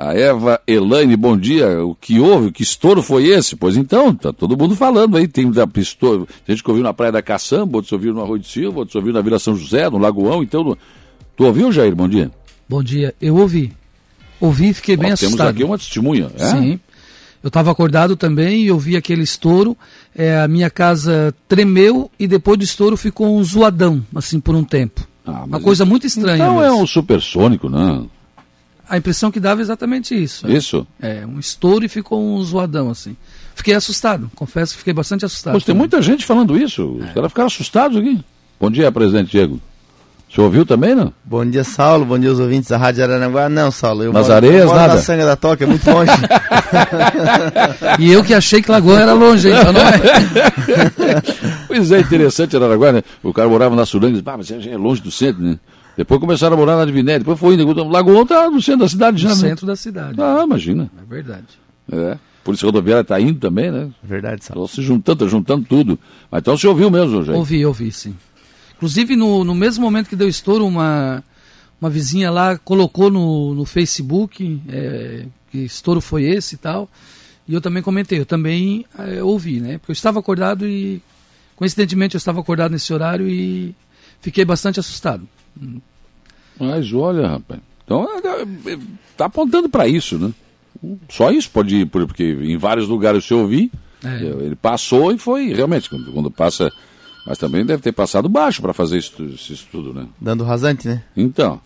A Eva Elaine, bom dia. O que houve? Que estouro foi esse? Pois então, tá todo mundo falando aí. Tem da. Tem gente que ouviu na Praia da Caçamba, outros ouviram no Arroio de Silva, outros ouviram na Vila São José, no Lagoão. Então, no... tu ouviu, Jair? Bom dia. Bom dia. Eu ouvi. Ouvi e fiquei bem Ó, assustado. Temos aqui uma testemunha. É? Sim. Eu estava acordado também e ouvi aquele estouro. É, a minha casa tremeu e depois do estouro ficou um zoadão, assim, por um tempo. Ah, uma coisa muito estranha. Não é um supersônico, não. A impressão que dava é exatamente isso. Isso? É, um estouro e ficou um zoadão assim. Fiquei assustado, confesso que fiquei bastante assustado. Mas tem muita gente falando isso. Os é. caras ficaram assustados aqui. Bom dia, presidente Diego. O senhor ouviu também, não? Bom dia, Saulo. Bom dia, os ouvintes da Rádio Aranaguá. Não, Saulo. Eu Nas moro, areias, eu moro nada? na Sanga da Toca, é muito longe. e eu que achei que Lagoa era longe, então não é? pois é, interessante Aranaguá, né? O cara morava na Suranga e disse, ah, mas é longe do centro, né? Depois começaram a morar na Diviné, depois foi indo. Lagoão está no centro da cidade já. No né? centro da cidade. Ah, imagina. É verdade. É. Polícia Rodoviária está indo também, né? Verdade, Estão se juntando, juntando tudo. Mas então você ouviu mesmo, Jair? Ouvi, ouvi, sim. Inclusive, no, no mesmo momento que deu estouro, uma, uma vizinha lá colocou no, no Facebook é, que estouro foi esse e tal. E eu também comentei, eu também é, ouvi, né? Porque eu estava acordado e, coincidentemente, eu estava acordado nesse horário e fiquei bastante assustado. Mas olha, rapaz. Então, é, é, tá apontando para isso, né? Só isso pode ir, porque em vários lugares eu ouvi, é. ele passou e foi, realmente, quando, quando, passa. Mas também deve ter passado baixo para fazer isso, esse estudo, né? Dando rasante, né? Então.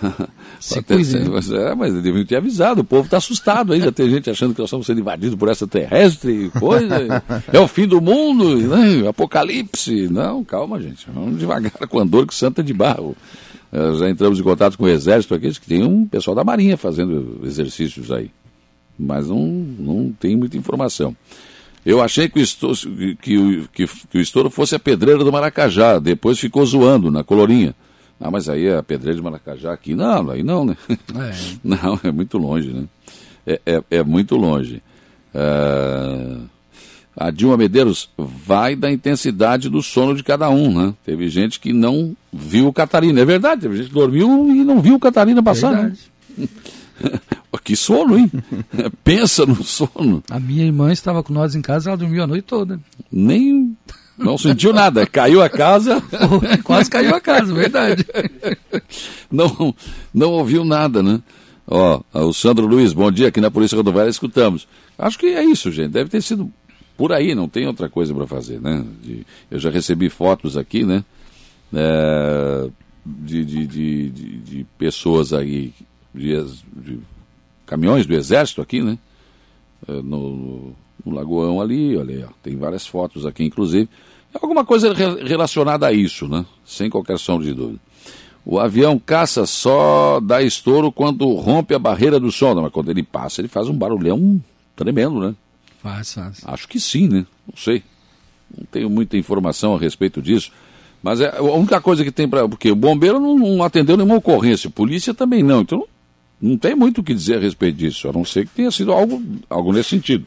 Se cuide, né? mas, é, mas deviam ter avisado, o povo está assustado aí, já tem gente achando que nós estamos sendo invadidos por essa terrestre, coisa, é o fim do mundo, né? apocalipse. Não, calma, gente, vamos devagar com andor que santa de barro. Uh, já entramos em contato com o Exército aqui, que tem um pessoal da Marinha fazendo exercícios aí. Mas não, não tem muita informação. Eu achei que o, estouro, que, que, que o estouro fosse a pedreira do Maracajá, depois ficou zoando na colorinha. Ah, mas aí a pedreira de Maracajá aqui, não, aí não, né? É. Não, é muito longe, né? É, é, é muito longe. Uh, a Dilma Medeiros vai da intensidade do sono de cada um, né? Teve gente que não viu o Catarina. É verdade, teve gente que dormiu e não viu o Catarina passar. Né? Verdade. Né? que sono, hein? Pensa no sono. A minha irmã estava com nós em casa, ela dormiu a noite toda. Nem. Não sentiu nada, caiu a casa. Quase caiu a casa, verdade. Não, não ouviu nada, né? Ó, o Sandro Luiz, bom dia, aqui na Polícia Rodoviária escutamos. Acho que é isso, gente. Deve ter sido por aí, não tem outra coisa para fazer, né? De, eu já recebi fotos aqui, né? É, de, de, de, de, pessoas aí, de, caminhões do exército aqui, né? É, no, no Lagoão ali, olha aí, ó, tem várias fotos aqui, inclusive. É alguma coisa re, relacionada a isso, né? Sem qualquer sombra de dúvida. O avião caça só dá estouro quando rompe a barreira do som, mas quando ele passa, ele faz um barulhão tremendo, né? Faz, faz. Acho que sim, né? Não sei. Não tenho muita informação a respeito disso. Mas é a única coisa que tem para. Porque o bombeiro não, não, atendeu nenhuma ocorrência, polícia também não. Então não tem muito o que dizer a respeito disso, a não ser que tenha sido algo, algo nesse sentido.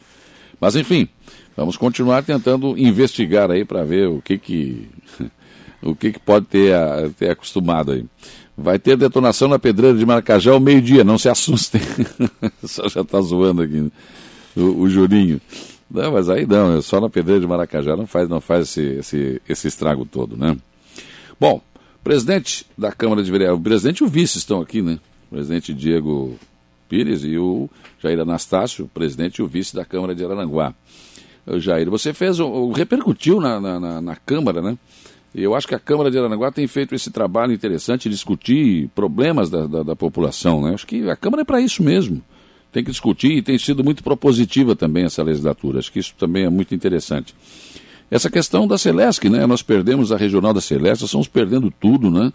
Mas enfim, vamos continuar tentando investigar aí para ver o que que. o que, que pode ter, ter acostumado aí. Vai ter detonação na pedreira de Maracajá ao meio-dia, não se assustem. Só já está zoando aqui. O, o. Não, mas aí não, é só na pedreira de Maracajá não faz, não faz esse, esse, esse estrago todo, né? Bom, presidente da Câmara de Vereadores, o presidente e o vice estão aqui, né? O presidente Diego Pires e o Jair Anastácio, presidente e o vice da Câmara de Araranguá. Jair, você fez, repercutiu na, na, na Câmara, né? Eu acho que a Câmara de Aranaguá tem feito esse trabalho interessante, discutir problemas da, da, da população. Né? Acho que a Câmara é para isso mesmo tem que discutir e tem sido muito propositiva também essa legislatura. Acho que isso também é muito interessante. Essa questão da Celesc, né? Nós perdemos a regional da Celeste, estamos perdendo tudo, né?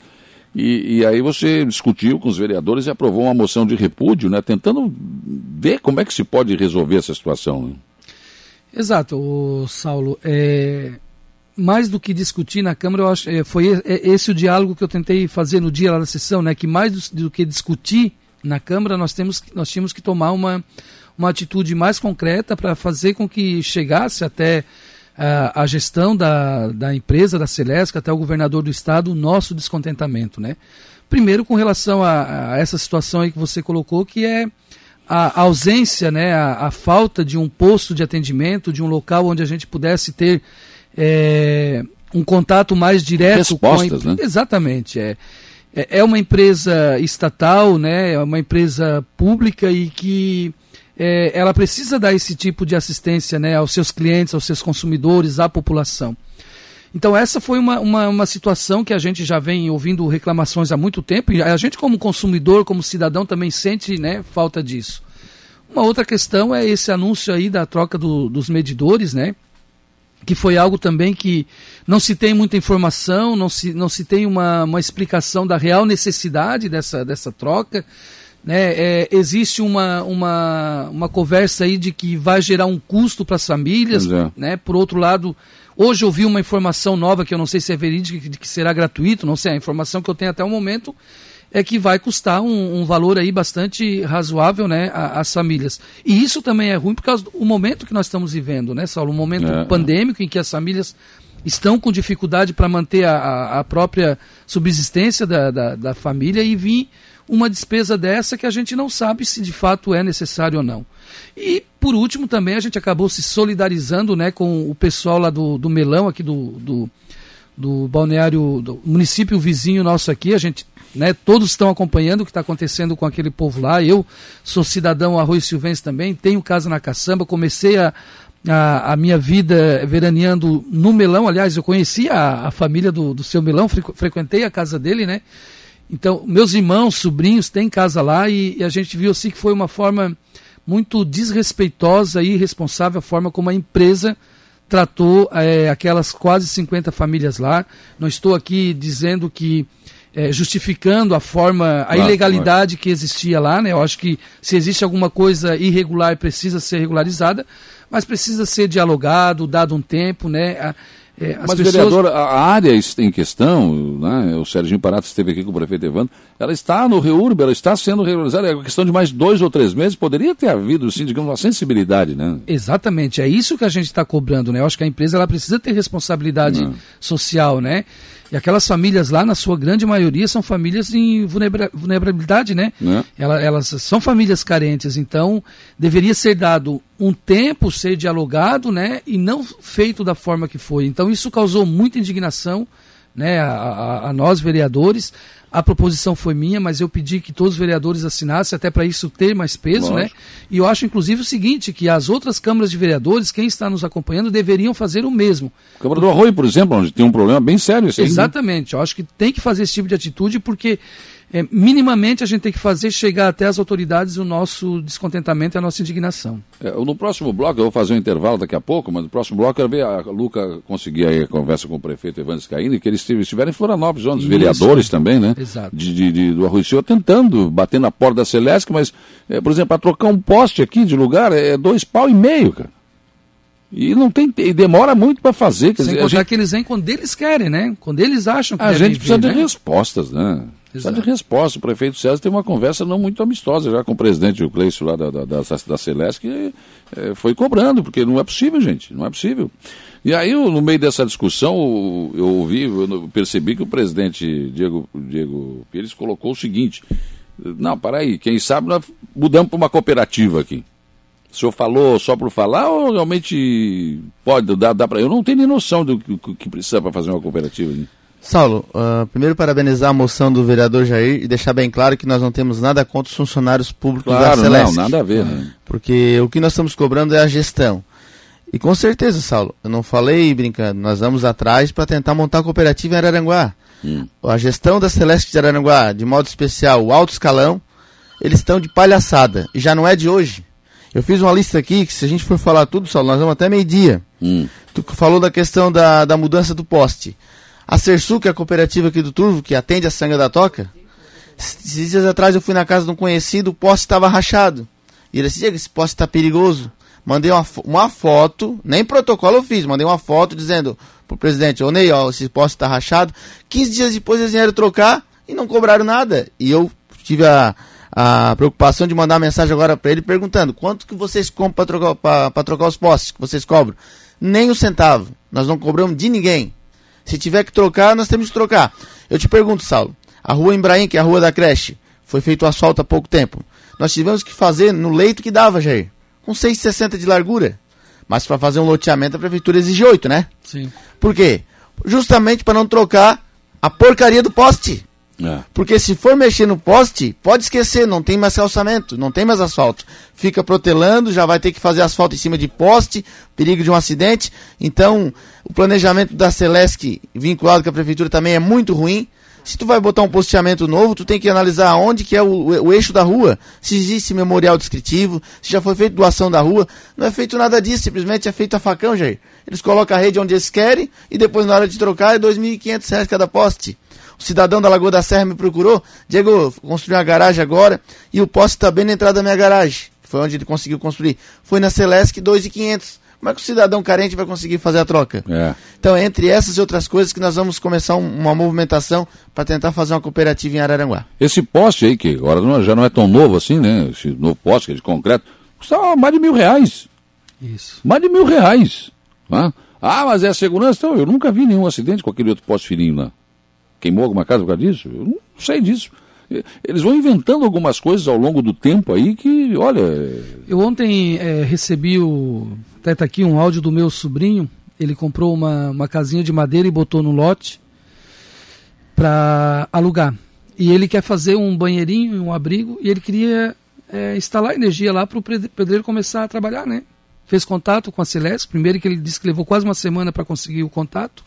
E, e, aí você discutiu com os vereadores e aprovou uma moção de repúdio, né? Tentando ver como é que se pode resolver essa situação. Né? Exato, Saulo. É, mais do que discutir na Câmara, eu acho, é, foi é, esse o diálogo que eu tentei fazer no dia lá da sessão, né? Que mais do, do que discutir na Câmara nós, temos, nós tínhamos que tomar uma, uma atitude mais concreta para fazer com que chegasse até uh, a gestão da, da empresa, da Celesc, até o governador do estado, o nosso descontentamento. Né? Primeiro, com relação a, a essa situação aí que você colocou, que é a ausência, né, a, a, falta de um posto de atendimento, de um local onde a gente pudesse ter é, um contato mais direto Respostas, com a né? Exatamente. É, é, é uma empresa estatal, né, é uma empresa pública e que é, ela precisa dar esse tipo de assistência né, aos seus clientes, aos seus consumidores, à população. Então essa foi uma, uma, uma, situação que a gente já vem ouvindo reclamações há muito tempo e a gente como consumidor, como cidadão também sente né, falta disso. Uma outra questão é esse anúncio aí da troca do, dos medidores, né? Que foi algo também que não se tem muita informação, não se, não se tem uma, uma explicação da real necessidade dessa, dessa troca. Né? É, existe uma, uma, uma conversa aí de que vai gerar um custo para as famílias. É. Né? Por outro lado, Hoje eu vi uma informação nova que eu não sei se é verídica, de que será gratuito, não sei, a informação que eu tenho até o momento é que vai custar um, um valor aí bastante razoável, né, às famílias. E isso também é ruim por causa do momento que nós estamos vivendo, né, Saulo? Um momento é. pandêmico em que as famílias estão com dificuldade para manter a, a, própria subsistência da, da, da família e vir uma despesa dessa que a gente não sabe se de fato é necessário ou não. E, por último, também a gente acabou se solidarizando né, com o pessoal lá do, do Melão, aqui do, do, do balneário, do município vizinho nosso aqui. A gente, né, todos estão acompanhando o que está acontecendo com aquele povo lá. Eu sou cidadão arroz silvense também, tenho casa na caçamba, comecei a, a, a, minha vida veraneando no Melão. Aliás, eu conheci a, a família do, do seu Melão, frequentei a casa dele, né? Então, meus irmãos, sobrinhos têm casa lá e, e, a gente viu assim que foi uma forma muito desrespeitosa e irresponsável a forma como a empresa tratou é, aquelas quase 50 famílias lá. Não estou aqui dizendo que é, justificando a forma, a claro, ilegalidade claro. que existia lá, né? Eu acho que se existe alguma coisa irregular precisa ser regularizada, mas precisa ser dialogado, dado um tempo, né? A, é, Mas, pessoas... vereador, a área em questão, né, o Serginho Parato esteve aqui com o prefeito Evandro, ela está no REURB, ela está sendo regularizada, é uma questão de mais dois ou três meses, poderia ter havido, sim, digamos, uma sensibilidade, né? Exatamente, é isso que a gente está cobrando, né? Eu acho que a empresa ela precisa ter responsabilidade Não. social, né? E aquelas famílias lá, na sua grande maioria, são famílias em vulnerabilidade, né? É. Elas, elas são famílias carentes, então deveria ser dado um tempo, ser dialogado, né? E não feito da forma que foi. Então isso causou muita indignação, né? a, a, a nós vereadores. A proposição foi minha, mas eu pedi que todos os vereadores assinassem, até para isso ter mais peso, né? Lógico. né? E eu acho, inclusive, o seguinte, que as outras câmaras de vereadores, quem está nos acompanhando, deveriam fazer o mesmo. Câmara do Arroio, por exemplo, onde tem um problema bem sério. Esse Exatamente. Eu acho que tem que fazer esse tipo de atitude, porque é, minimamente a gente tem que fazer chegar até as autoridades o nosso descontentamento e a nossa indignação. É, no próximo bloco, eu vou fazer um intervalo daqui a pouco, mas no próximo bloco eu quero ver a Luca conseguir aí a conversa com o prefeito Evandro Scaini, que eles estiveram em Florianópolis, onde os vereadores também, né? Exato. De, de, de, do Arroio tentando bater na porta da Celeste, mas, é, por exemplo, para trocar um poste aqui de lugar é dois pau e meio, cara. E não tem e demora muito para fazer. Quer Sem dizer, contar gente... que eles vêm quando eles querem, né? Quando eles acham que A gente precisa de né? respostas, né? Precisa de resposta. O prefeito César teve uma conversa não muito amistosa já com o presidente o lá da, da, da, da Celeste, que é, foi cobrando, porque não é possível, gente, não é possível. E aí, no meio dessa discussão, eu ouvi, eu percebi que o presidente Diego, Diego Pires colocou o seguinte: não, para aí, quem sabe nós mudamos para uma cooperativa aqui. O senhor falou só por falar ou realmente pode dar, dar para. Eu não tenho nem noção do que, que precisa para fazer uma cooperativa. Né? Saulo, uh, primeiro parabenizar a moção do vereador Jair e deixar bem claro que nós não temos nada contra os funcionários públicos claro, da Celeste. Não, nada a ver, né? Porque o que nós estamos cobrando é a gestão. E com certeza, Saulo, eu não falei brincando, nós vamos atrás para tentar montar a cooperativa em Araranguá. Hum. A gestão da Celeste de Araranguá, de modo especial, o alto escalão, eles estão de palhaçada. E já não é de hoje. Eu fiz uma lista aqui que se a gente for falar tudo, Saulo, nós vamos até meio-dia. Hum. Tu falou da questão da, da mudança do poste. A Sersu, que é a cooperativa aqui do Turvo, que atende a Sanga da Toca, esses dias atrás eu fui na casa de um conhecido, o poste estava rachado. E ele disse, esse poste está perigoso. Mandei uma, uma foto, nem protocolo eu fiz, mandei uma foto dizendo pro presidente, ô Ney, ó, esse poste está rachado. 15 dias depois eles vieram trocar e não cobraram nada. E eu tive a, a preocupação de mandar mensagem agora para ele perguntando quanto que vocês compram para trocar, trocar os postes que vocês cobram. Nem um centavo. Nós não cobramos de ninguém. Se tiver que trocar, nós temos que trocar. Eu te pergunto, Saulo, a rua Embraim, que é a rua da creche, foi feito o asfalto há pouco tempo. Nós tivemos que fazer no leito que dava, Jair, com 6,60 de largura. Mas para fazer um loteamento a prefeitura exige 8, né? Sim. Por quê? Justamente para não trocar a porcaria do poste. É. Porque se for mexer no poste, pode esquecer, não tem mais calçamento, não tem mais asfalto. Fica protelando, já vai ter que fazer asfalto em cima de poste, perigo de um acidente. Então, o planejamento da Celesc vinculado com a prefeitura também é muito ruim. Se tu vai botar um posteamento novo, tu tem que analisar onde que é o, o, eixo da rua, se existe memorial descritivo, se já foi feito doação da rua. Não é feito nada disso, simplesmente é feito a facão, Jair. Eles colocam a rede onde eles querem e depois na hora de trocar é R$ 2.500 cada poste. O cidadão da Lagoa da Serra me procurou. Diego, construí uma garagem agora e o poste está bem na entrada da minha garagem. Foi onde ele conseguiu construir. Foi na Celesc 2,500. Como é que o cidadão carente vai conseguir fazer a troca? É. Então, entre essas e outras coisas, que nós vamos começar um- uma movimentação para tentar fazer uma cooperativa em Araranguá. Esse poste aí, que agora não- já não é tão novo assim, né? Esse novo poste que é de concreto, custa mais de mil reais. Isso. Mais de mil reais. né? Ah, mas é a segurança? Então, eu nunca vi nenhum acidente com aquele outro poste fininho lá. Queimou alguma casa por causa disso? Eu não sei disso. Eles vão inventando algumas coisas ao longo do tempo aí que, olha, Eu ontem eh, recebi o. Até tá aqui um áudio do meu sobrinho. Ele comprou uma, uma casinha de madeira e botou no lote para alugar. E ele quer fazer um banheirinho e um abrigo e ele queria eh, instalar energia lá para o pedreiro começar a trabalhar, né? Fez contato com a Celeste, primeiro que ele disse que levou quase uma semana para conseguir o contato.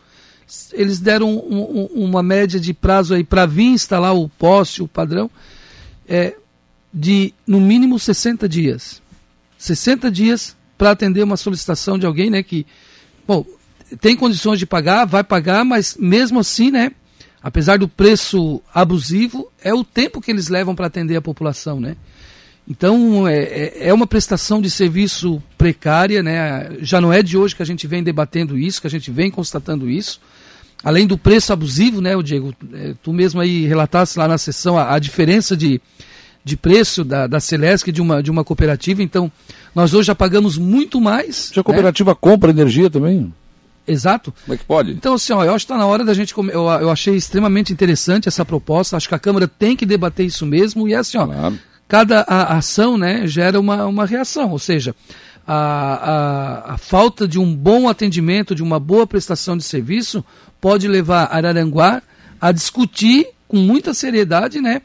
Eles deram um- um- uma média de prazo aí para vir instalar o poste, o padrão, é, de no mínimo 60 dias. 60 dias para atender uma solicitação de alguém, né, que bom, tem condições de pagar, vai pagar, mas mesmo assim, né, apesar do preço abusivo, é o tempo que eles levam para atender a população, né? Então é, é- é uma prestação de serviço precária, né? Já não é de hoje que a gente vem debatendo isso, que a gente vem constatando isso. Além do preço abusivo, né, o Diego? eh, Tu mesmo aí relatasse lá na sessão a, a diferença de, de preço da, da Celesc de uma, de uma cooperativa. Então, nós hoje já pagamos muito mais. se a né? cooperativa compra energia também, Exato. como é que pode? Então, assim, ó, eu acho que está na hora da gente. come- Eu, eu achei extremamente interessante essa proposta. Acho que a Câmara tem que debater isso mesmo. E é assim, ó, Claro. cada a- ação né, gera uma, uma reação. Ou seja, a, a, a falta de um bom atendimento, de uma boa prestação de serviço, pode levar Araranguá a discutir com muita seriedade né,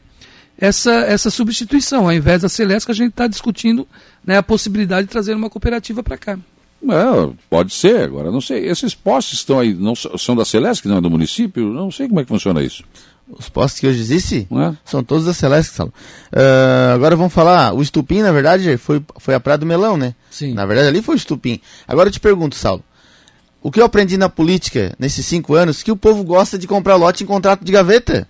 essa, essa substituição. Ao invés da Celeste, que a gente está discutindo né, a possibilidade de trazer uma cooperativa para cá. É, pode ser, agora não sei. Esses postes estão aí, não são da Celeste, não é do município? Não sei como é que funciona isso. Os postes que hoje existem é? são todos da Celeste, Saulo. Ah, agora vamos falar, o estupim, na verdade, foi, foi a Praia do Melão, né? Sim. Na verdade, ali foi o estupim. Agora eu te pergunto, Saulo, o que eu aprendi na política nesses cinco anos, que o povo gosta de comprar lote em contrato de gaveta.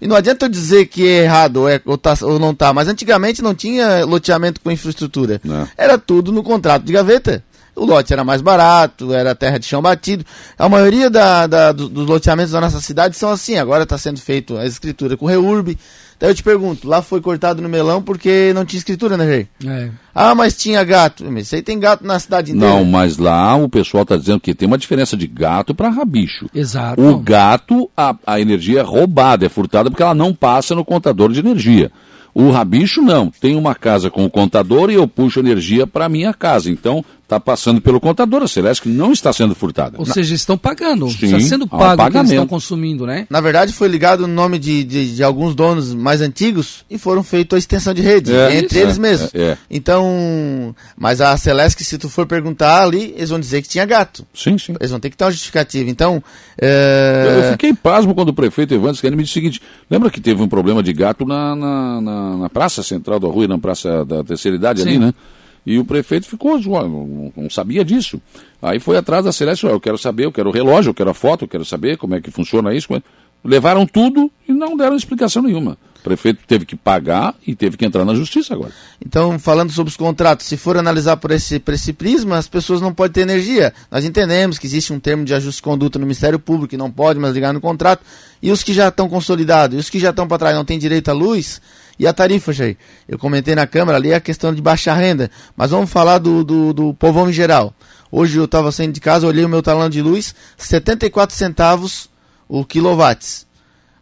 E não adianta eu dizer que é errado ou, é, ou, tá- ou não tá, mas antigamente não tinha loteamento com infraestrutura. Não. Era tudo no contrato de gaveta. O lote era mais barato, era terra de chão batido. A maioria da- da- do- dos loteamentos da nossa cidade são assim. Agora está sendo feito a escritura com reurb. Daí eu te pergunto, lá foi cortado no melão porque não tinha escritura, né, Jair? É. Ah, mas tinha gato. Mas isso aí tem gato na cidade inteira. Não, mas lá o pessoal está dizendo que tem uma diferença de gato para rabicho. Exato. O gato, a, a energia é roubada, é furtada porque ela não passa no contador de energia. O rabicho não, tem uma casa com o contador e eu puxo energia para minha casa. Então está passando pelo contador, a Celeste não está sendo furtada. Ou seja, estão pagando. Sim, está sendo pago o que eles pagamento. estão consumindo, né? Na verdade, foi ligado no nome de, de, de alguns donos mais antigos e foram feitos a extensão de rede, É, entre isso, eles é, mesmos. é, é. Então, mas a Celeste, se tu for perguntar ali, eles vão dizer que tinha gato. Sim, sim. Eles vão ter que ter uma justificativa. Então, Eu, é, eu fiquei pasmo quando o prefeito Evandro me disse o seguinte: lembra que teve um problema de gato na, na, na- na praça central da rua, na praça da terceira idade ali, Sim. né? E o prefeito ficou, não, sabia disso. Aí foi atrás da Celeste, eu quero saber, eu quero o relógio, eu quero a foto, eu quero saber como é que funciona isso. é- Levaram tudo e não deram explicação nenhuma. O prefeito teve que pagar e teve que entrar na justiça agora. então, falando sobre os contratos, se for analisar por esse, por esse prisma, as pessoas não podem ter energia. Nós entendemos que existe um termo de ajuste de conduta no Ministério Público que não pode mais ligar no contrato. E os que já estão consolidados, e os que já estão para trás não têm direito à luz, e a tarifa, Jair? Eu comentei na Câmara ali a questão de baixa renda, mas vamos falar do, do, do povão em geral. Hoje eu estava saindo de casa, olhei o meu talão de luz, 74 centavos o quilowatts.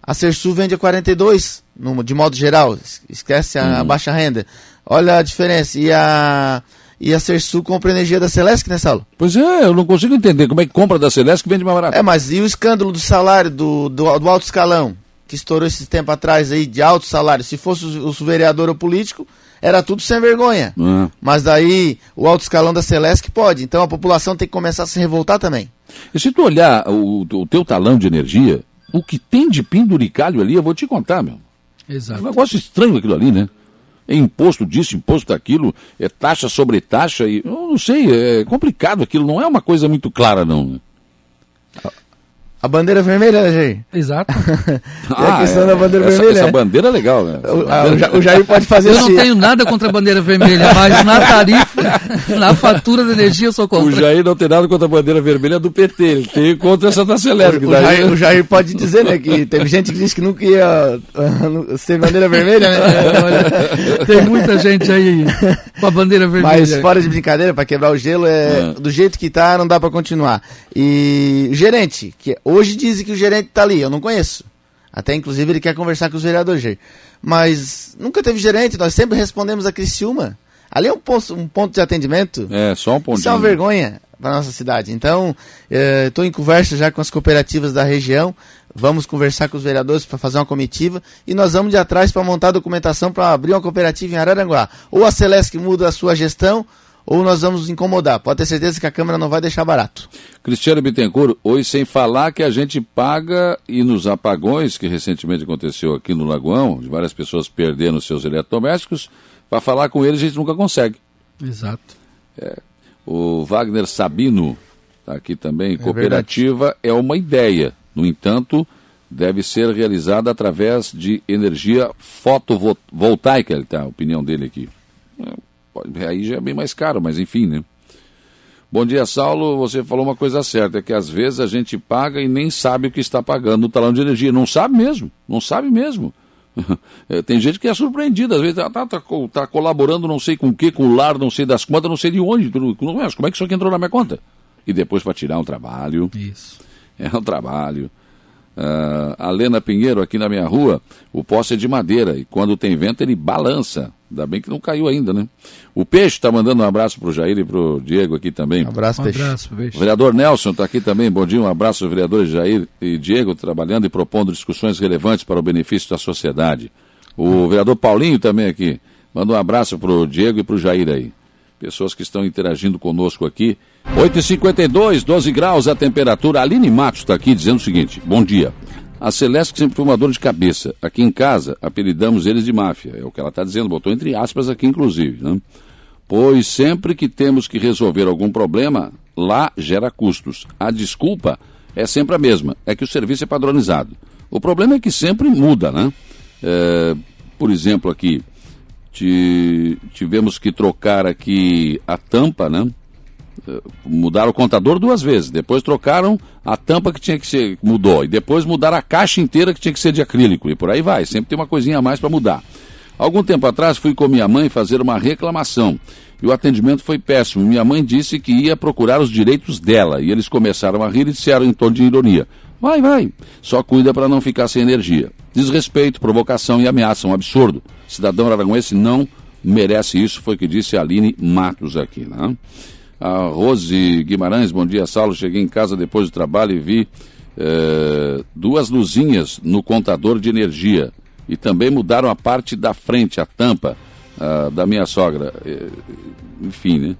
A Sersul vende a 42, no, de modo geral, esquece a, a baixa renda. Olha a diferença. E a e a Sersul compra energia da Celesc, né, Saulo? Pois é, eu não consigo entender como é que compra da Celesc e vende mais barato. É, mas e o escândalo do salário do, do, do alto escalão, que estourou esse tempo atrás aí, de alto salário? Se fosse o, o vereador ou político, era tudo sem vergonha. Uhum. Mas daí o alto escalão da Celesc pode. Então a população tem que começar a se revoltar também. E se tu olhar o, o teu talão de energia, o que tem de penduricalho ali, eu vou te contar, meu. Exato. É um negócio estranho aquilo ali, né? é imposto disso, imposto daquilo, é taxa sobre taxa, e eu não sei, é complicado aquilo, não é uma coisa muito clara não. Né? A bandeira vermelha, né, Jair? Exato. ah, a questão é, da bandeira essa, vermelha. Essa bandeira é legal, né? O, o, Jair pode fazer Eu assim. não tenho nada contra a bandeira vermelha, mas na tarifa, na fatura de energia eu sou contra. O Jair não tem nada contra a bandeira vermelha do PT, ele tem contra essa taxa elétrica. O, o, Jair, o Jair pode dizer, né, que teve gente que disse que nunca ia uh, ser bandeira vermelha, né? Olha, tem muita gente aí com a bandeira vermelha. Mas fora de brincadeira, para quebrar o gelo, é, é, do jeito que tá, não dá para continuar. E gerente, que Hoje dizem que o gerente está ali, eu não conheço. Até inclusive ele quer conversar com os vereadores. Mas nunca teve gerente, nós sempre respondemos a Criciúma. Ali é um ponto, um ponto de atendimento. É, só um ponto. Isso é uma vergonha para nossa cidade. Então, estou eh, em conversa já com as cooperativas da região. Vamos conversar com os vereadores para fazer uma comitiva e nós vamos de atrás para montar a documentação para abrir uma cooperativa em Araranguá. Ou a Celeste muda a sua gestão, ou nós vamos incomodar. Pode ter certeza que a Câmara não vai deixar barato. Cristiano Bittencourt, hoje sem falar que a gente paga e nos apagões, que recentemente aconteceu aqui no Lagoão, de várias pessoas perdendo seus eletrodomésticos, para falar com eles a gente nunca consegue. Exato. É, o Wagner Sabino está aqui também. É Cooperativa verdade. é uma ideia. No entanto, deve ser realizada através de energia fotovoltaica. Ele tá, a opinião dele aqui. É, aí já é bem mais caro, mas enfim, né? Bom dia, Saulo. Você falou uma coisa certa, é que às vezes a gente paga e nem sabe o que está pagando no talão de energia. Não sabe mesmo, não sabe mesmo. É, tem gente que é surpreendida, às vezes está tá, tá, tá, colaborando não sei com o que, com o lar, não sei das contas, não sei de onde. Como é que isso aqui entrou na minha conta? E depois para tirar um trabalho. Isso. É um trabalho. Uh, a Lena Pinheiro, aqui na minha rua, o poste é de madeira e quando tem vento ele balança. Ainda bem que não caiu ainda, né? O Peixe está mandando um abraço para o Jair e para o Diego aqui também. Um abraço, um Peixe. Abraço, Peixe. O vereador Nelson está aqui também. Bom dia, um abraço aos vereadores Jair e Diego, trabalhando e propondo discussões relevantes para o benefício da sociedade. O vereador Paulinho também aqui. Manda um abraço para o Diego e para o Jair aí. Pessoas que estão interagindo conosco aqui. 8h52, 12 graus a temperatura. Aline Matos está aqui dizendo o seguinte: Bom dia. A Celeste sempre foi uma dor de cabeça. Aqui em casa, apelidamos eles de máfia. É o que ela está dizendo, botou entre aspas aqui, inclusive. Né? Pois sempre que temos que resolver algum problema, lá gera custos. A desculpa é sempre a mesma, é que o serviço é padronizado. O problema é que sempre muda, né? É, por exemplo, aqui, tivemos que trocar aqui a tampa, né? Mudaram o contador duas vezes. Depois trocaram a tampa que tinha que ser, mudou. E depois mudaram a caixa inteira que tinha que ser de acrílico. E por aí vai. Sempre tem uma coisinha a mais para mudar. Algum tempo atrás fui com minha mãe fazer uma reclamação. E o atendimento foi péssimo. Minha mãe disse que ia procurar os direitos dela. E eles começaram a rir e disseram em tom de ironia: Vai, vai. Só cuida para não ficar sem energia. Desrespeito, provocação e ameaça. Um absurdo. Cidadão aragonense não merece isso, foi o que disse a Aline Matos aqui. Né? A Rose Guimarães, bom dia, Saulo. Cheguei em casa depois do trabalho e vi é, duas luzinhas no contador de energia. E também mudaram a parte da frente, a tampa da minha sogra. É, enfim, né?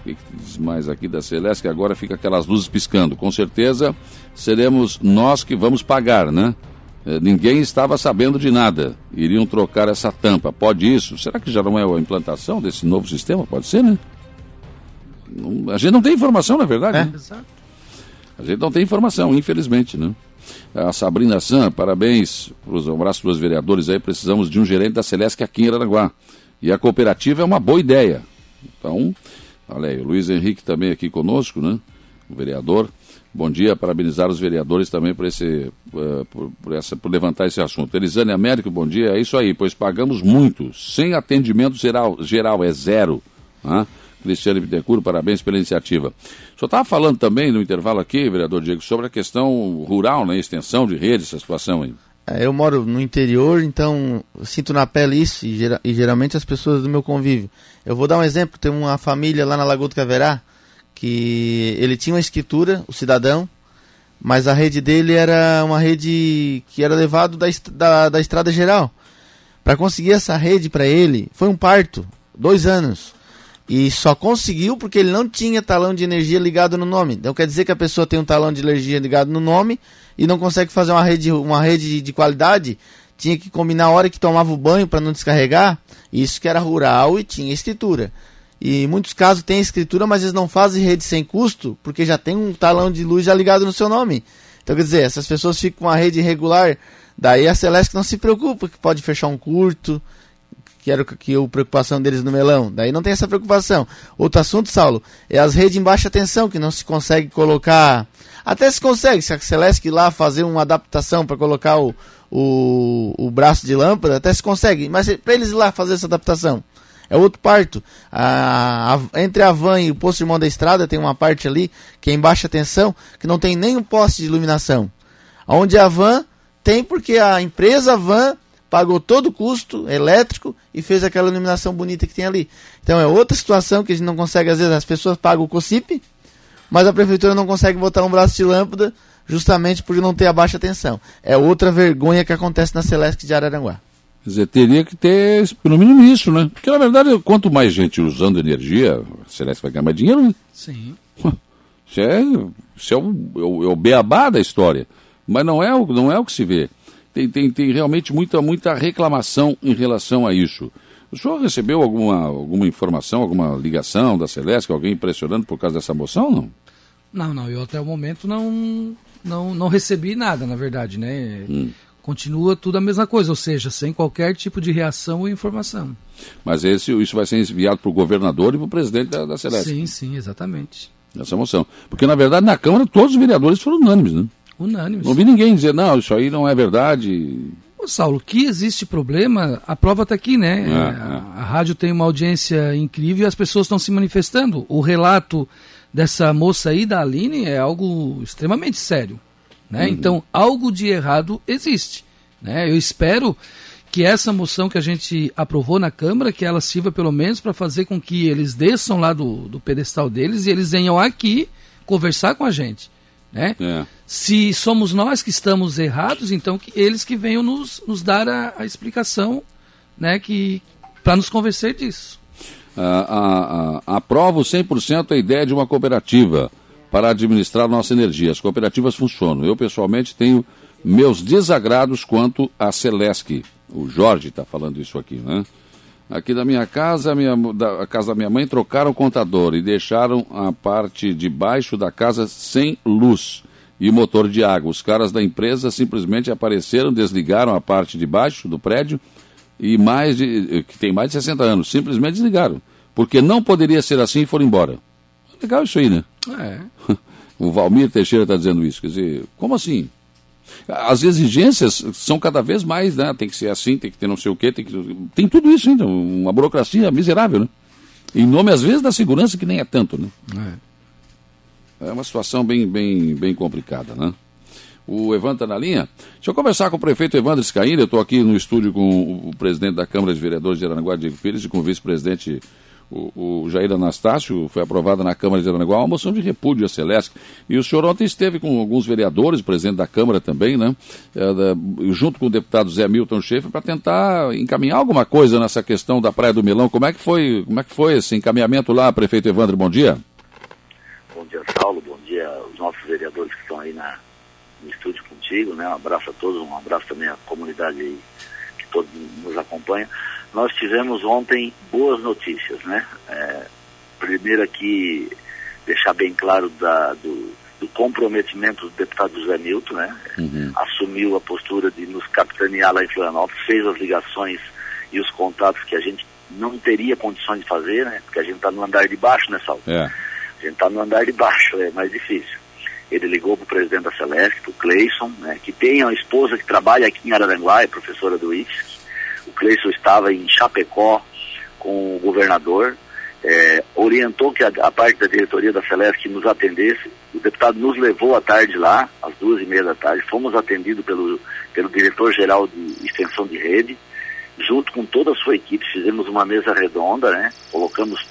O que diz mais aqui da Celeste? Que agora fica aquelas luzes piscando. Com certeza seremos nós que vamos pagar, né? É, ninguém estava sabendo de nada. Iriam trocar essa tampa. Pode isso? Será que já não é a implantação desse novo sistema? Pode ser, né? A gente não tem informação, na é verdade. É. Né? A gente não tem informação, infelizmente, né? A Sabrina San, parabéns, um abraço para os vereadores aí, precisamos de um gerente da Celeste aqui em Aranaguá. E a cooperativa é uma boa ideia. Então, olha aí, o Luiz Henrique também aqui conosco, né? O vereador. Bom dia, parabenizar os vereadores também por, esse, uh, por, por, essa, por levantar esse assunto. Elisane Américo, bom dia. É isso aí, pois pagamos muito, sem atendimento geral, geral é zero. Né? Cristiane Bittencourt, parabéns pela iniciativa. Só estava falando também no intervalo aqui, vereador Diego, sobre a questão rural, né, extensão de rede, essa situação aí. É, eu moro no interior, então sinto na pele isso e, gera, e, geralmente as pessoas do meu convívio. Eu vou dar um exemplo, tem uma família lá na Lagoa do Caverá que ele tinha uma escritura, o cidadão, mas a rede dele era uma rede que era levado da, da, da estrada geral. Para conseguir essa rede para ele foi um parto, dois anos. E só conseguiu porque ele não tinha talão de energia ligado no nome. Então quer dizer que a pessoa tem um talão de energia ligado no nome e não consegue fazer uma rede, uma rede de qualidade. Tinha que combinar a hora que tomava o banho para não descarregar. Isso que era rural e tinha escritura. E em muitos casos tem escritura, mas eles não fazem rede sem custo porque já tem um talão de luz já ligado no seu nome. Então quer dizer, essas pessoas ficam com uma rede irregular. Daí a Celeste não se preocupa que pode fechar um curto, que era que a preocupação deles no melão. Daí não tem essa preocupação. Outro assunto, Saulo, é as redes em baixa tensão, que não se consegue colocar. Até se consegue, se a Celeste lá fazer uma adaptação para colocar o, o, o braço de lâmpada, até se consegue. Mas para eles ir lá fazer essa adaptação, é outro parto. A, a, entre a van e o posto de mão da estrada tem uma parte ali que é em baixa tensão, que não tem nenhum poste de iluminação. Onde a van tem porque a empresa van pagou todo o custo elétrico e fez aquela iluminação bonita que tem ali. Então é outra situação que a gente não consegue, às vezes as pessoas pagam o COSIP, mas a prefeitura não consegue botar um braço de lâmpada justamente por não ter a baixa tensão. É outra vergonha que acontece na Celeste de Araranguá. Quer dizer, teria que ter pelo mínimo isso, né? Porque na verdade, quanto mais gente usando energia, a Celeste vai ganhar mais dinheiro, né? Sim. Isso é, isso é, o, é, o, é o beabá da história. Mas não é, o, não é o que se vê tem, tem, tem realmente muita, muita reclamação em relação a isso. O senhor recebeu alguma, alguma informação, alguma ligação da Celeste, alguém pressionando por causa dessa moção, não? Não, não, eu até o momento não, não, não recebi nada, na verdade, né? Hum. Continua tudo a mesma coisa, ou seja, sem qualquer tipo de reação ou informação. Mas esse, isso vai ser enviado para o governador e para o presidente da, da Celeste? Sim, sim, exatamente. Essa moção. Porque, na verdade, na Câmara todos os vereadores foram unânimes, né? Unânimes. Não vi ninguém dizer, não, isso aí não é verdade. Ô, Saulo, que existe problema, a prova está aqui, né? É, a, a, rádio tem uma audiência incrível e as pessoas estão se manifestando. O relato dessa moça aí, da Aline, é algo extremamente sério. Né? Uhum. Então, algo de errado existe. Né? Eu espero que essa moção que a gente aprovou na Câmara, que ela sirva pelo menos para fazer com que eles desçam lá do, do pedestal deles e eles venham aqui conversar com a gente. Né? É. Se somos nós que estamos errados, então que eles que venham nos, nos dar a, a explicação né, para nos convencer disso. Ah, aprovo 100% a ideia de uma cooperativa para administrar nossa energia. As cooperativas funcionam. Eu, pessoalmente, tenho meus desagrados quanto à Celesc. O Jorge está falando isso aqui, né? Aqui da minha casa, minha, da casa da minha mãe, trocaram o contador e deixaram a parte de baixo da casa sem luz e motor de água. Os caras da empresa simplesmente apareceram, desligaram a parte de baixo do prédio e mais de, que tem mais de 60 anos, simplesmente desligaram. Porque não poderia ser assim e foram embora. Legal isso aí, né? É. O Valmir Teixeira está dizendo isso. Quer dizer, como assim? as exigências são cada vez mais, né? Tem que ser assim, tem que ter não sei o quê, tem, que... tem tudo isso ainda, uma burocracia miserável, né? Em nome, às vezes, da segurança, que nem é tanto, né? É, é uma situação bem, bem, bem complicada, né? O Evandro está na linha. Deixa eu conversar com o prefeito Evandro Scaíra. Eu estou aqui no estúdio com o presidente da Câmara de Vereadores de Aranaguá, Diego Pires, e com o vice-presidente o, o Jair Anastácio, foi aprovada na Câmara de Aranaguá uma moção de repúdio à Celesc. E o senhor ontem esteve com alguns vereadores, presidente da Câmara também, né? É, da, junto com o deputado Zé Milton Schaefer, para tentar encaminhar alguma coisa nessa questão da Praia do Milão. Como é que foi, como é que foi esse encaminhamento lá, prefeito Evandro? Bom dia. Bom dia, Saulo. Bom dia aos nossos vereadores que estão aí na, no estúdio contigo, né? Um abraço a todos, um abraço também à comunidade aí que todos nos acompanha nós tivemos ontem boas notícias, né? É, primeiro aqui, deixar bem claro da, do, do, comprometimento do deputado José Milton, né? Uhum. Assumiu a postura de nos capitanear lá em Florianópolis, fez as ligações e os contatos que a gente não teria condições de fazer, né? Porque a gente está no andar de baixo, né, Salvo? É. Está no andar de baixo, é mais difícil. Ele ligou para o presidente da Celeste, para o Cleison, né, que tem uma esposa que trabalha aqui em Araranguá, é professora do IFSC, o Cleison estava em Chapecó com o governador é, orientou que a, a, parte da diretoria da Celeste nos atendesse. O deputado nos levou à tarde lá, às duas e meia da tarde. Fomos atendidos pelo, pelo diretor-geral de extensão de rede. Junto com toda a sua equipe, fizemos uma mesa redonda, né? Colocamos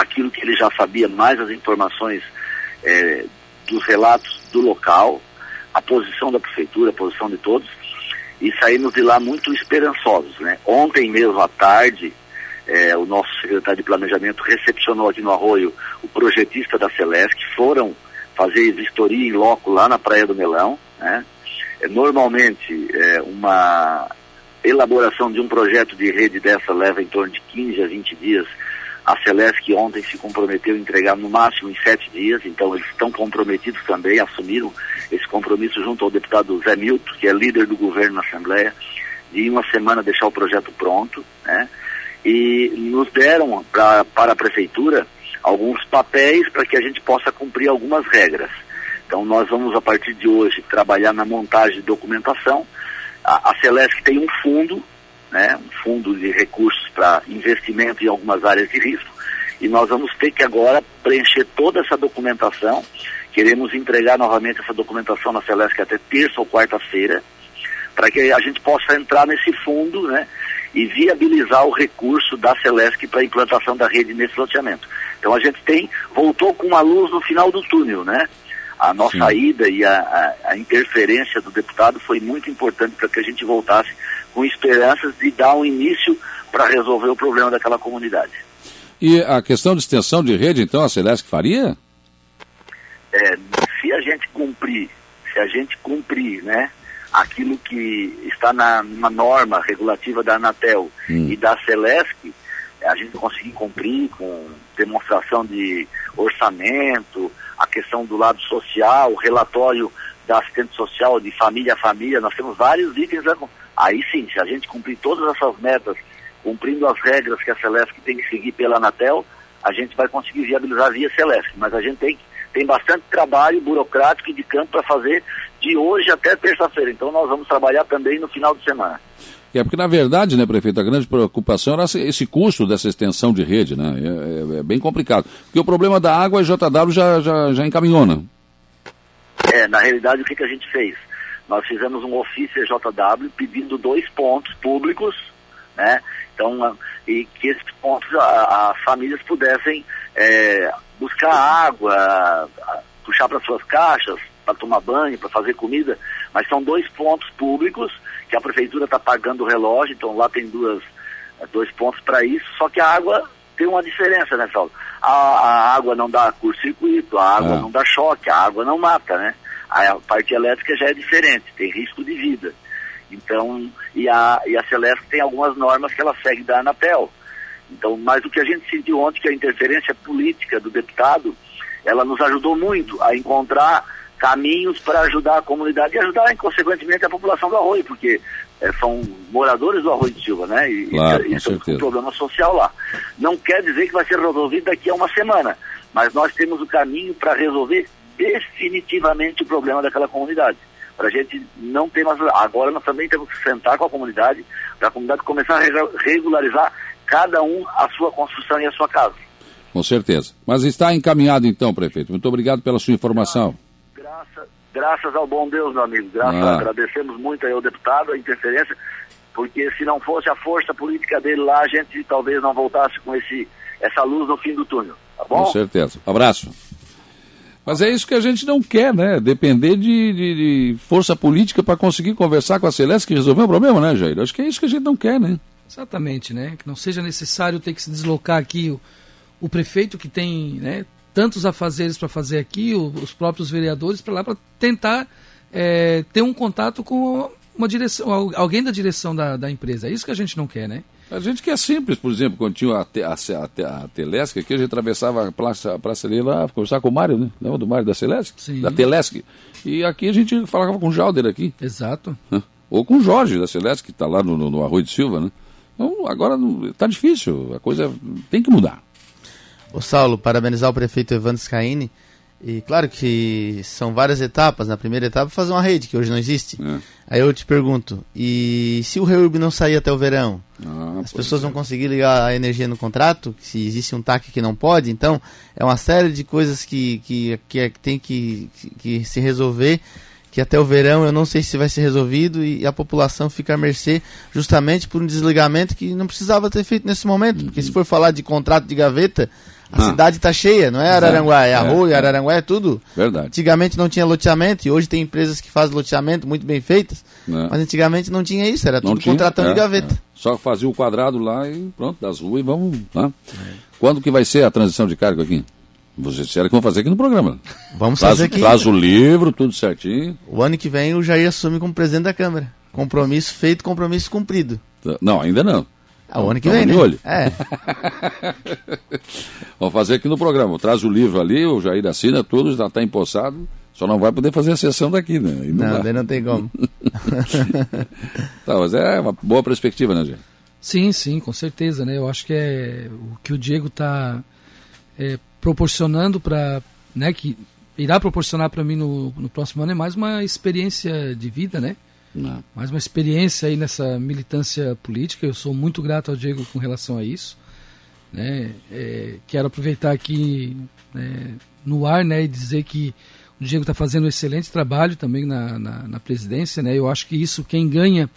aquilo que ele já sabia, mais as informações é, dos relatos do local, a posição da prefeitura, a posição de todos, e saímos de lá muito esperançosos, né? Ontem mesmo à tarde, é, o nosso secretário de Planejamento recepcionou aqui no Arroio o projetista da Celesc, foram fazer vistoria em loco lá na Praia do Melão. Né? É, normalmente, é, uma elaboração de um projeto de rede dessa leva em torno de 15 a 20 dias. A Celesc ontem se comprometeu a entregar no máximo em sete dias, então eles estão comprometidos também, assumiram esse compromisso junto ao deputado Zé Milton, que é líder do governo na Assembleia, de em uma semana deixar o projeto pronto, né? e nos deram pra, para a prefeitura alguns papéis para que a gente possa cumprir algumas regras. Então nós vamos a partir de hoje trabalhar na montagem de documentação. A, a Celesc tem um fundo, né, um fundo de recursos para investimento em algumas áreas de risco, e nós vamos ter que agora preencher toda essa documentação. Queremos entregar novamente essa documentação na Celesc até terça ou quarta-feira, para que a gente possa entrar nesse fundo, né, e viabilizar o recurso da Celesc para a implantação da rede nesse loteamento. Então a gente tem, voltou com uma luz no final do túnel, né? A nossa Sim. ida e a, a, a, interferência do deputado foi muito importante para que a gente voltasse com esperanças de dar um início para resolver o problema daquela comunidade. E a questão de extensão de rede, então, a Celesc faria? É, se a gente cumprir, se a gente cumprir, né, aquilo que está na, na norma regulativa da Anatel hum. e da Celesc, a gente conseguir cumprir com demonstração de orçamento, a questão do lado social, o relatório da assistente social de família a família, nós temos vários itens. Aí sim, se a gente cumprir todas essas metas, cumprindo as regras que a Celesc tem que seguir pela Anatel, a gente vai conseguir viabilizar via Celesc. Mas a gente tem, tem bastante trabalho burocrático e de campo para fazer de hoje até terça-feira. Então nós vamos trabalhar também no final de semana. É porque, na verdade, né, prefeito, a grande preocupação era esse custo dessa extensão de rede, né? É, é, é bem complicado. Porque o problema da água a JW já, já, já encaminhou, né? É, na realidade, o que, que a gente fez? Nós fizemos um ofício JW pedindo dois pontos públicos, né? Então, e que esses pontos as famílias pudessem é, buscar água, puxar para suas caixas, para tomar banho, para fazer comida, mas são dois pontos públicos que a prefeitura está pagando o relógio, então lá tem duas, eh, dois pontos para isso, só que a água tem uma diferença, né, Saulo? A, a água não dá curto-circuito, a água é. não dá choque, a água não mata, né? A parte elétrica já é diferente, tem risco de vida. Então, e a, e a Celeste tem algumas normas que ela segue da Anatel. Então, mas o que a gente sentiu ontem, que a interferência política do deputado, ela nos ajudou muito a encontrar caminhos para ajudar a comunidade e ajudar, consequentemente, a população do Arroio, porque é, são moradores do Arroio de Silva, né? E, claro, e, e um problema social lá. Não quer dizer que vai ser resolvido daqui a uma semana, mas nós temos o caminho para resolver definitivamente o problema daquela comunidade. Para a gente não ter mais. Agora nós também temos que sentar com a comunidade, para a comunidade começar a regularizar cada um a sua construção e a sua casa. Com certeza. Mas está encaminhado então, prefeito. Muito obrigado pela sua informação. Graças, graças ao bom Deus, meu amigo. Graças, ah. Agradecemos muito aí ao deputado a interferência, porque se não fosse a força política dele lá, a gente talvez não voltasse com esse, essa luz no fim do túnel. Tá bom? Com certeza. Abraço. Mas é isso que a gente não quer, né? Depender de, de, de força política para conseguir conversar com a Celeste que resolver o problema, né, Jair? Acho que é isso que a gente não quer, né? Exatamente, né? Que não seja necessário ter que se deslocar aqui o, o prefeito que tem né, tantos afazeres para fazer aqui, o, os próprios vereadores para lá para tentar é, ter um contato com uma direção, alguém da direção da, da empresa. É isso que a gente não quer, né? A gente quer simples, por exemplo, quando tinha a, a, a, a Telesc aqui, a gente atravessava a praça, a praça ali lá, conversar com o Mário, né? Lembra do Mário da Celesc? Sim. Da Telesc. E aqui a gente falava com o Jalder aqui. Exato. Ou com o Jorge da Celesc, que está lá no, no, no Arroio de Silva, né? Então, agora está difícil, a coisa tem que mudar. O Saulo, parabenizar o prefeito Evandro Scaini. E claro que são várias etapas. Na primeira etapa, fazer uma rede, que hoje não existe. É. Aí eu te pergunto, e se o reurb não sair até o verão? Ah, as pessoas é. vão conseguir ligar a energia no contrato? Se existe um TAC que não pode? Então, é uma série de coisas que, que, que, é, tem que, que se resolver que até o verão eu não sei se vai ser resolvido e a população fica à mercê justamente por um desligamento que não precisava ter feito nesse momento. Porque se for falar de contrato de gaveta, a ah. cidade está cheia, não é Araranguá, é Arroio, é, Araranguá é tudo. Verdade. Antigamente não tinha loteamento e hoje tem empresas que fazem loteamento muito bem feitas, é. mas antigamente não tinha isso, era não tudo tinha, contratando é, de gaveta. É. Só fazia o quadrado lá e pronto, das ruas e vamos. Tá? Quando que vai ser a transição de cargo aqui? Vocês disseram que vão fazer aqui no programa. Vamos traz, fazer aqui. Traz o livro, tudo certinho. O ano que vem o Jair assume como presidente da Câmara. Compromisso feito, compromisso cumprido. Não, ainda não. Ah, o ano que vem, né? Olho. É. Vamos fazer aqui no programa. Traz o livro ali, o Jair assina tudo, já está empossado. Só não vai poder fazer a sessão daqui, né? não, não daí não tem como. tá, mas é uma boa perspectiva, né, gente? Sim, sim, com certeza, né? Eu acho que é o que o Diego está é, proporcionando para, né, que irá proporcionar para mim no, no próximo ano é mais uma experiência de vida, né? Não. Uma experiência aí nessa militância política. Eu sou muito grato ao Diego com relação a isso. Né? É, quero aproveitar aqui né, no ar né, e dizer que o Diego está fazendo um excelente trabalho também na, na, na, presidência. Né? Eu acho que isso quem ganha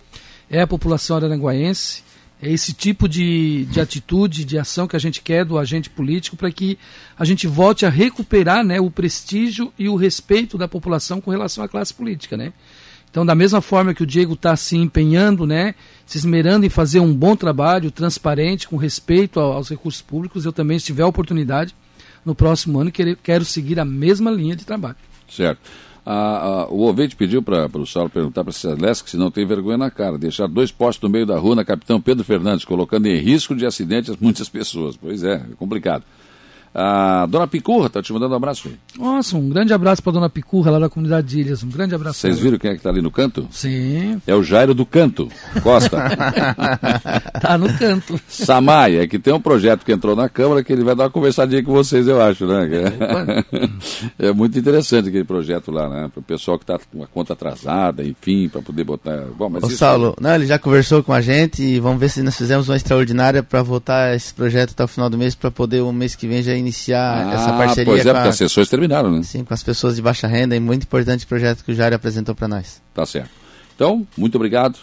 é a população aranguaense. É esse tipo de, de atitude, de ação que a gente quer do agente político para que a gente volte a recuperar né, o prestígio e o respeito da população com relação à classe política. Né? Então, da mesma forma que o Diego está se empenhando, né, se esmerando em fazer um bom trabalho, transparente, com respeito aos recursos públicos, eu também, se tiver a oportunidade, no próximo ano, quero, seguir a mesma linha de trabalho. Certo. Ah, ah, o ouvinte pediu para o Saulo perguntar para a Celeste se não tem vergonha na cara, deixar dois postos no meio da rua na Capitão Pedro Fernandes, colocando em risco de acidentes muitas pessoas. Pois é, é complicado. A dona Picurra está te mandando um abraço. Aí. Nossa, um grande abraço para dona Picurra lá da comunidade de Ilhas. Um grande abraço. Vocês viram quem é que está ali no canto? Sim. É o Jairo do Canto, Costa. tá no canto. Samaia, que tem um projeto que entrou na Câmara que ele vai dar uma conversadinha com vocês, eu acho, né? É, é muito interessante aquele projeto lá, né? Para o pessoal que está com a conta atrasada, enfim, para poder botar. Bom, mas Ô, isso... Saulo, não, ele já conversou com a gente e vamos ver se nós fizemos uma extraordinária para votar esse projeto até o final do mês, para poder o mês que vem já iniciar ah, essa parceria. Pois é, porque a, as sessões terminaram, né? Sim, com as pessoas de baixa renda e muito importante projeto que o Jair apresentou para nós. Tá certo. Então, muito obrigado.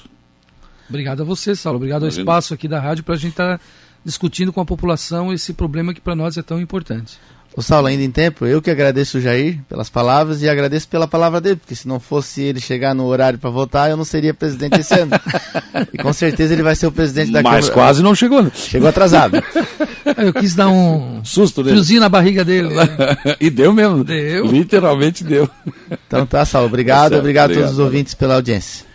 Obrigado a você, Saulo. Obrigado Imagina. ao espaço aqui da rádio para a gente estar tá discutindo com a população esse problema que para nós é tão importante. O Saulo, ainda em tempo, eu que agradeço o Jair pelas palavras e agradeço pela palavra dele, porque se não fosse ele chegar no horário para votar, eu não seria presidente esse ano. e com certeza ele vai ser o presidente da Mas Câmara. quase não chegou. Né? Chegou atrasado. eu quis dar um susto dele. friozinho na barriga dele. Né? e deu mesmo. Deu. Literalmente deu. Então tá, Saulo. Obrigado, tá obrigado, obrigado a todos os ouvintes pela audiência.